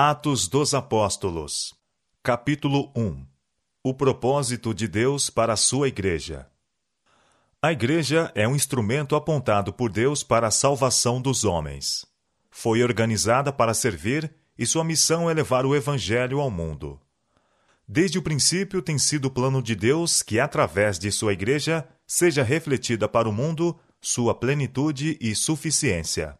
Atos dos Apóstolos, capítulo 1 O propósito de Deus para a sua Igreja. A Igreja é um instrumento apontado por Deus para a salvação dos homens. Foi organizada para servir e sua missão é levar o Evangelho ao mundo. Desde o princípio tem sido o plano de Deus que, através de sua Igreja, seja refletida para o mundo sua plenitude e suficiência.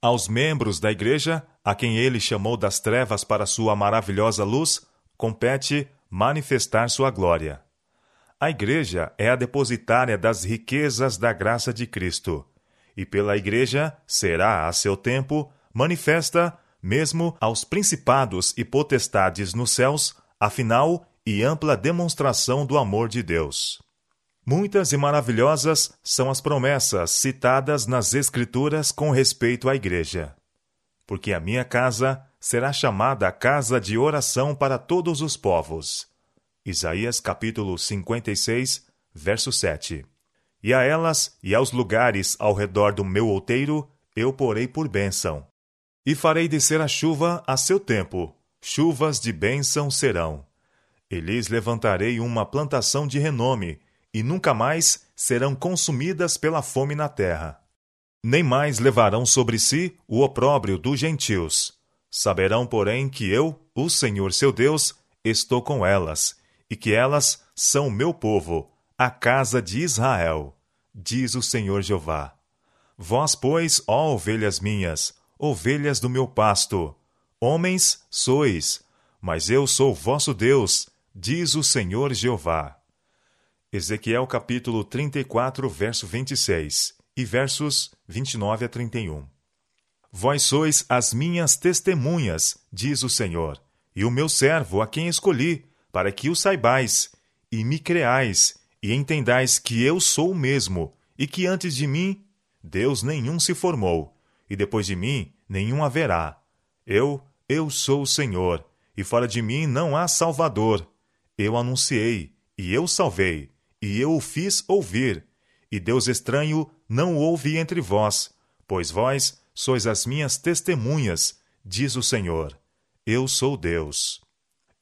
Aos membros da Igreja, a quem ele chamou das trevas para sua maravilhosa luz, compete manifestar sua glória. A Igreja é a depositária das riquezas da graça de Cristo, e pela Igreja será, a seu tempo, manifesta mesmo aos principados e potestades nos céus, a final e ampla demonstração do amor de Deus. Muitas e maravilhosas são as promessas citadas nas Escrituras com respeito à Igreja. Porque a minha casa será chamada casa de oração para todos os povos. Isaías capítulo 56, verso 7. E a elas e aos lugares ao redor do meu outeiro eu porei por bênção. E farei descer a chuva a seu tempo, chuvas de bênção serão. E lhes levantarei uma plantação de renome, e nunca mais serão consumidas pela fome na terra. Nem mais levarão sobre si o opróbrio dos gentios. Saberão, porém, que eu, o Senhor seu Deus, estou com elas, e que elas são meu povo, a casa de Israel, diz o Senhor Jeová. Vós, pois, ó ovelhas minhas, ovelhas do meu pasto, homens sois, mas eu sou vosso Deus, diz o Senhor Jeová. Ezequiel capítulo 34, verso 26 e versos 29 a 31. Vós sois as minhas testemunhas, diz o Senhor, e o meu servo a quem escolhi, para que o saibais, e me creais, e entendais que eu sou o mesmo, e que antes de mim Deus nenhum se formou, e depois de mim nenhum haverá. Eu, eu sou o Senhor, e fora de mim não há Salvador. Eu anunciei, e eu salvei e eu o fiz ouvir. E Deus estranho não ouve entre vós, pois vós sois as minhas testemunhas, diz o Senhor. Eu sou Deus.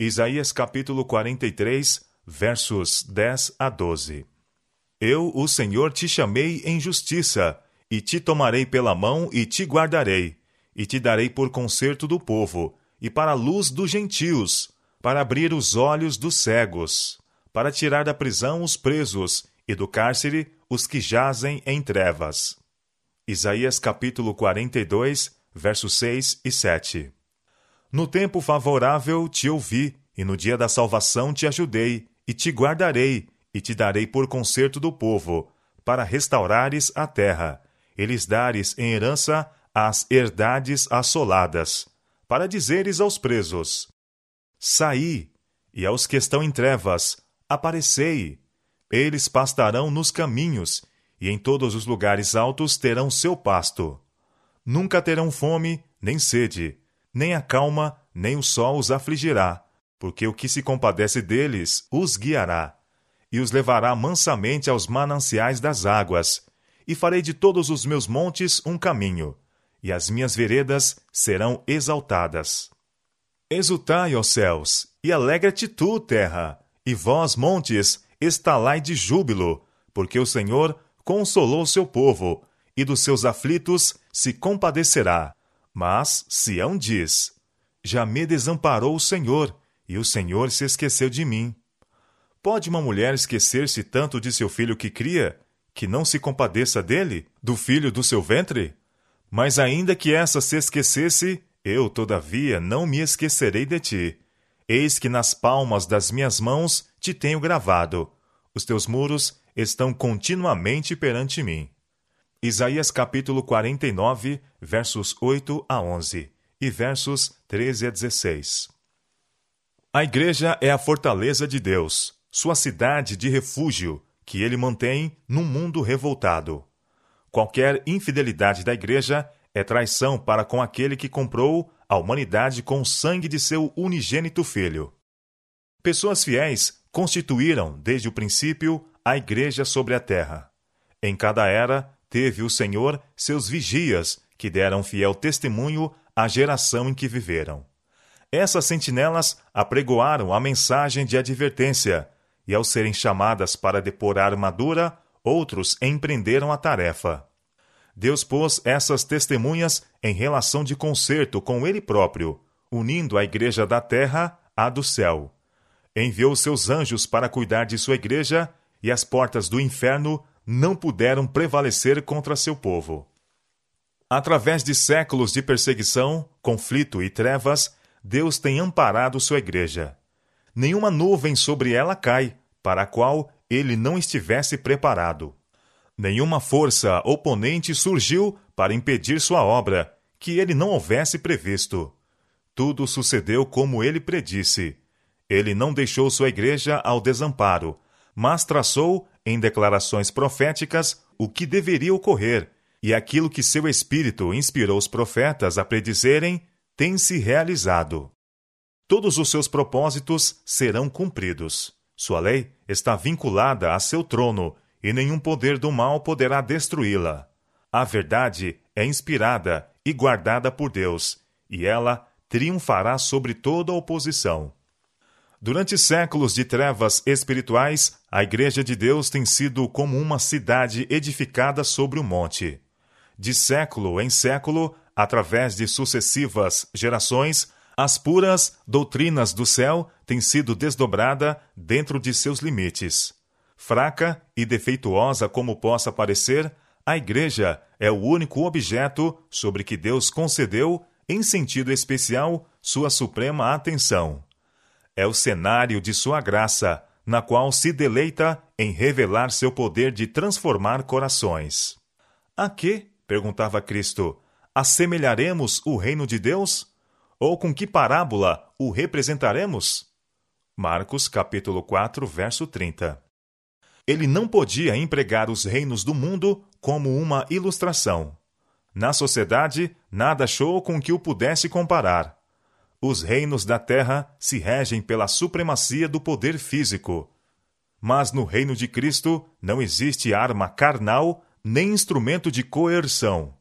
Isaías capítulo 43, versos 10 a 12. Eu, o Senhor, te chamei em justiça, e te tomarei pela mão e te guardarei, e te darei por conserto do povo, e para a luz dos gentios, para abrir os olhos dos cegos para tirar da prisão os presos e do cárcere os que jazem em trevas. Isaías capítulo 42, versos 6 e 7. No tempo favorável te ouvi, e no dia da salvação te ajudei, e te guardarei, e te darei por conserto do povo, para restaurares a terra, e lhes dares em herança as herdades assoladas, para dizeres aos presos: Saí, e aos que estão em trevas, Aparecei! Eles pastarão nos caminhos, e em todos os lugares altos terão seu pasto. Nunca terão fome, nem sede, nem a calma, nem o sol os afligirá, porque o que se compadece deles os guiará, e os levará mansamente aos mananciais das águas, e farei de todos os meus montes um caminho, e as minhas veredas serão exaltadas. Exultai, ó céus, e alegra-te tu, terra, e vós, montes, estalai de júbilo, porque o Senhor consolou seu povo, e dos seus aflitos se compadecerá. Mas Sião diz: Já me desamparou o Senhor, e o Senhor se esqueceu de mim. Pode uma mulher esquecer-se tanto de seu filho que cria, que não se compadeça dele, do filho do seu ventre? Mas ainda que essa se esquecesse, eu, todavia, não me esquecerei de ti. Eis que nas palmas das minhas mãos te tenho gravado. Os teus muros estão continuamente perante mim. Isaías capítulo 49, versos 8 a 11 e versos 13 a 16. A igreja é a fortaleza de Deus, sua cidade de refúgio, que ele mantém num mundo revoltado. Qualquer infidelidade da igreja é traição para com aquele que comprou a humanidade com o sangue de seu unigênito Filho. Pessoas fiéis constituíram, desde o princípio, a Igreja sobre a terra. Em cada era, teve o Senhor seus vigias, que deram fiel testemunho à geração em que viveram. Essas sentinelas apregoaram a mensagem de advertência, e ao serem chamadas para depor a armadura, outros empreenderam a tarefa. Deus pôs essas testemunhas em relação de concerto com Ele próprio, unindo a igreja da terra à do céu. Enviou seus anjos para cuidar de sua igreja, e as portas do inferno não puderam prevalecer contra seu povo. Através de séculos de perseguição, conflito e trevas, Deus tem amparado sua igreja. Nenhuma nuvem sobre ela cai, para a qual ele não estivesse preparado. Nenhuma força oponente surgiu para impedir sua obra, que ele não houvesse previsto. Tudo sucedeu como ele predisse. Ele não deixou sua igreja ao desamparo, mas traçou, em declarações proféticas, o que deveria ocorrer, e aquilo que seu espírito inspirou os profetas a predizerem tem se realizado. Todos os seus propósitos serão cumpridos. Sua lei está vinculada a seu trono e nenhum poder do mal poderá destruí-la. A verdade é inspirada e guardada por Deus, e ela triunfará sobre toda oposição. Durante séculos de trevas espirituais, a Igreja de Deus tem sido como uma cidade edificada sobre um monte. De século em século, através de sucessivas gerações, as puras doutrinas do céu têm sido desdobrada dentro de seus limites. Fraca e defeituosa como possa parecer, a Igreja é o único objeto sobre que Deus concedeu, em sentido especial, sua suprema atenção. É o cenário de sua graça, na qual se deleita em revelar seu poder de transformar corações. A que, perguntava Cristo, assemelharemos o reino de Deus? Ou com que parábola o representaremos? Marcos capítulo 4, verso 30 ele não podia empregar os reinos do mundo como uma ilustração. Na sociedade, nada achou com que o pudesse comparar. Os reinos da terra se regem pela supremacia do poder físico. Mas no reino de Cristo não existe arma carnal nem instrumento de coerção.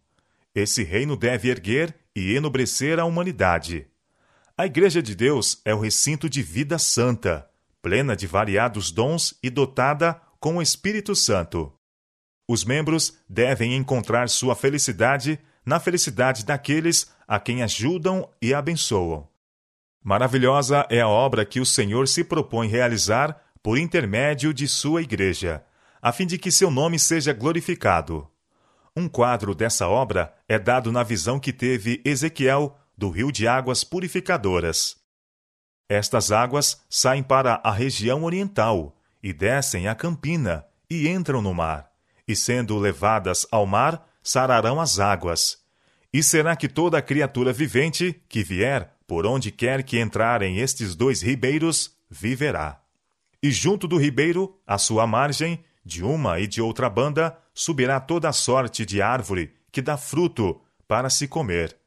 Esse reino deve erguer e enobrecer a humanidade. A Igreja de Deus é o recinto de vida santa, plena de variados dons e dotada com o Espírito Santo. Os membros devem encontrar sua felicidade na felicidade daqueles a quem ajudam e abençoam. Maravilhosa é a obra que o Senhor se propõe realizar por intermédio de sua Igreja, a fim de que seu nome seja glorificado. Um quadro dessa obra é dado na visão que teve Ezequiel do rio de águas purificadoras. Estas águas saem para a região oriental, e descem a campina, e entram no mar, e sendo levadas ao mar, sararão as águas. E será que toda criatura vivente que vier, por onde quer que entrarem estes dois ribeiros, viverá. E junto do ribeiro, à sua margem, de uma e de outra banda, subirá toda sorte de árvore que dá fruto para se comer.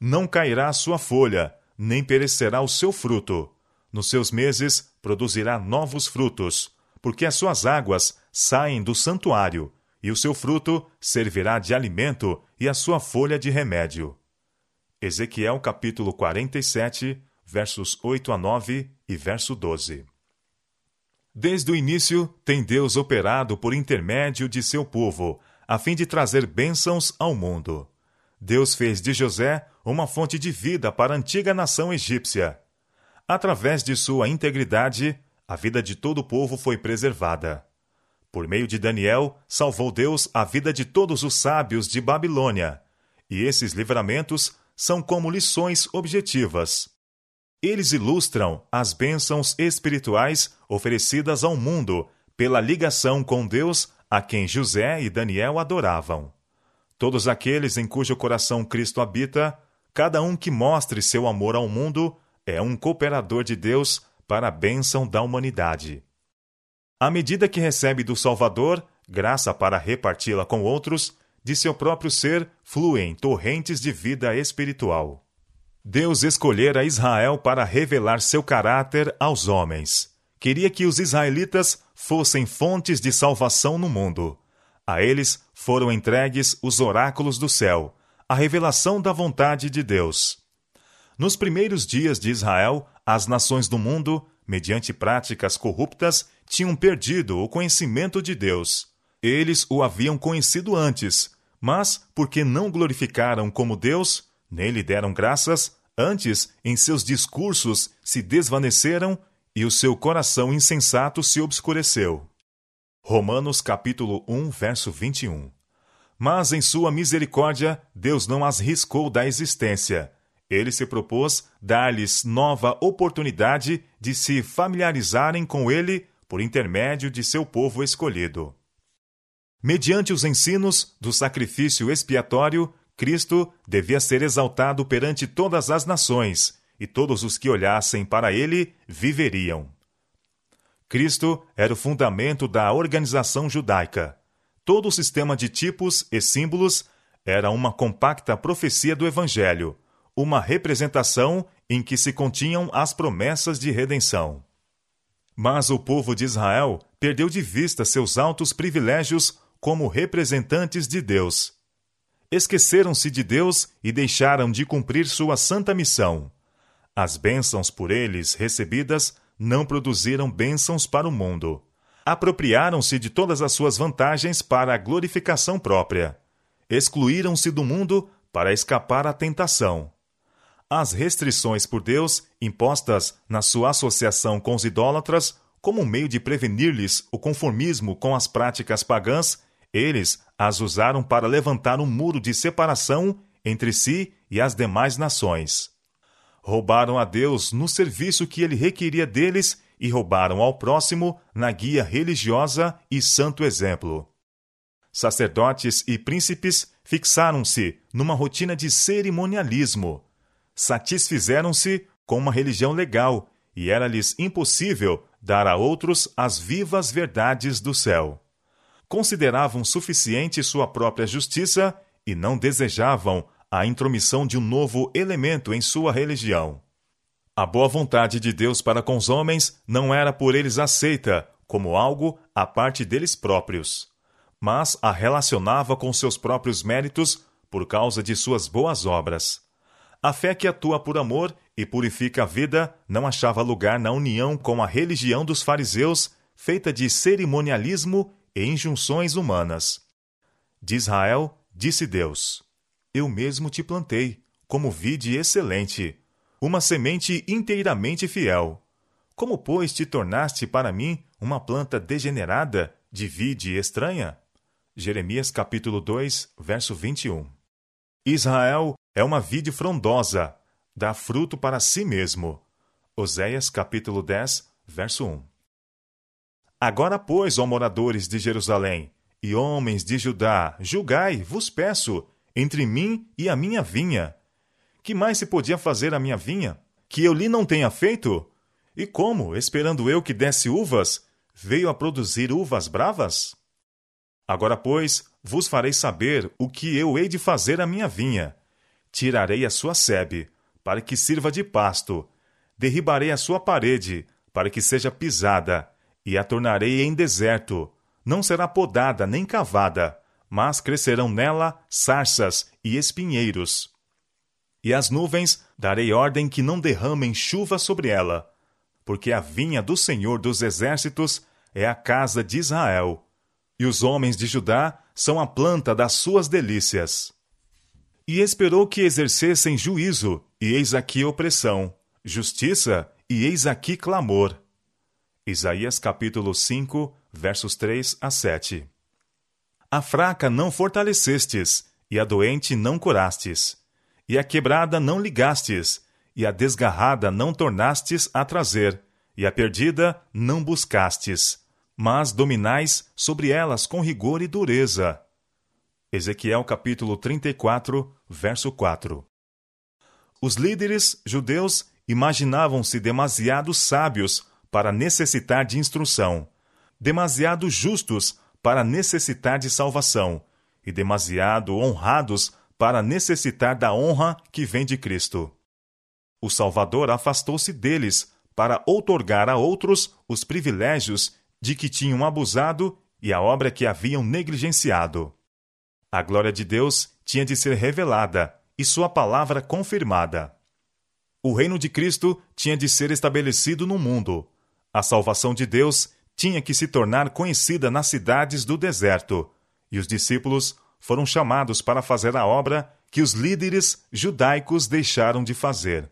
Não cairá a sua folha, nem perecerá o seu fruto. Nos seus meses produzirá novos frutos, porque as suas águas saem do santuário, e o seu fruto servirá de alimento e a sua folha de remédio. Ezequiel capítulo 47, versos 8 a 9 e verso 12. Desde o início, tem Deus operado por intermédio de seu povo, a fim de trazer bênçãos ao mundo. Deus fez de José uma fonte de vida para a antiga nação egípcia. Através de sua integridade, a vida de todo o povo foi preservada. Por meio de Daniel, salvou Deus a vida de todos os sábios de Babilônia, e esses livramentos são como lições objetivas. Eles ilustram as bênçãos espirituais oferecidas ao mundo pela ligação com Deus a quem José e Daniel adoravam. Todos aqueles em cujo coração Cristo habita, cada um que mostre seu amor ao mundo, é um cooperador de Deus para a bênção da humanidade. À medida que recebe do Salvador graça para reparti-la com outros, de seu próprio ser fluem torrentes de vida espiritual. Deus escolhera Israel para revelar seu caráter aos homens. Queria que os israelitas fossem fontes de salvação no mundo. A eles foram entregues os oráculos do céu, a revelação da vontade de Deus. Nos primeiros dias de Israel, as nações do mundo, mediante práticas corruptas, tinham perdido o conhecimento de Deus. Eles o haviam conhecido antes, mas, porque não glorificaram como Deus, nele deram graças, antes, em seus discursos, se desvaneceram e o seu coração insensato se obscureceu. Romanos capítulo 1, verso 21. Mas em sua misericórdia, Deus não as riscou da existência. Ele se propôs dar-lhes nova oportunidade de se familiarizarem com ele por intermédio de seu povo escolhido. Mediante os ensinos do sacrifício expiatório, Cristo devia ser exaltado perante todas as nações, e todos os que olhassem para ele viveriam. Cristo era o fundamento da organização judaica. Todo o sistema de tipos e símbolos era uma compacta profecia do Evangelho, uma representação em que se continham as promessas de redenção. Mas o povo de Israel perdeu de vista seus altos privilégios como representantes de Deus. Esqueceram-se de Deus e deixaram de cumprir sua santa missão. As bênçãos por eles recebidas não produziram bênçãos para o mundo. Apropriaram-se de todas as suas vantagens para a glorificação própria. Excluíram-se do mundo para escapar à tentação. As restrições por Deus, impostas na sua associação com os idólatras, como um meio de prevenir-lhes o conformismo com as práticas pagãs, eles as usaram para levantar um muro de separação entre si e as demais nações. Roubaram a Deus no serviço que ele requeria deles e roubaram ao próximo na guia religiosa e santo exemplo. Sacerdotes e príncipes fixaram-se numa rotina de cerimonialismo, satisfizeram-se com uma religião legal e era-lhes impossível dar a outros as vivas verdades do céu. Consideravam suficiente sua própria justiça e não desejavam a intromissão de um novo elemento em sua religião. A boa vontade de Deus para com os homens não era por eles aceita como algo à parte deles próprios, mas a relacionava com seus próprios méritos por causa de suas boas obras. A fé que atua por amor e purifica a vida não achava lugar na união com a religião dos fariseus, feita de cerimonialismo e injunções humanas. De Israel, disse Deus: Eu mesmo te plantei, como vide excelente, uma semente inteiramente fiel. Como, pois, te tornaste para mim uma planta degenerada, de vide estranha? Jeremias capítulo 2, verso 21. Israel é uma vide frondosa, dá fruto para si mesmo. Oséias capítulo 10, verso 1. Agora, pois, ó moradores de Jerusalém, e homens de Judá, julgai, vos peço, entre mim e a minha vinha. Que mais se podia fazer à minha vinha? Que eu lhe não tenha feito? E como, esperando eu que desse uvas, veio a produzir uvas bravas? Agora, pois, vos farei saber o que eu hei de fazer à minha vinha. Tirarei a sua sebe, para que sirva de pasto. Derribarei a sua parede, para que seja pisada, e a tornarei em deserto. Não será podada nem cavada, mas crescerão nela sarças e espinheiros. E as nuvens darei ordem que não derramem chuva sobre ela, porque a vinha do Senhor dos Exércitos é a casa de Israel e os homens de Judá são a planta das suas delícias. E esperou que exercessem juízo, e eis aqui opressão, justiça, e eis aqui clamor. Isaías capítulo 5, versos 3 a 7. A fraca não fortalecestes, e a doente não curastes, e a quebrada não ligastes, e a desgarrada não tornastes a trazer, e a perdida não buscastes mas dominais sobre elas com rigor e dureza. Ezequiel capítulo 34, verso 4. Os líderes judeus imaginavam-se demasiado sábios para necessitar de instrução, demasiado justos para necessitar de salvação, e demasiado honrados para necessitar da honra que vem de Cristo. O Salvador afastou-se deles para outorgar a outros os privilégios de que tinham abusado e a obra que haviam negligenciado. A glória de Deus tinha de ser revelada e sua palavra confirmada. O reino de Cristo tinha de ser estabelecido no mundo. A salvação de Deus tinha que se tornar conhecida nas cidades do deserto, e os discípulos foram chamados para fazer a obra que os líderes judaicos deixaram de fazer.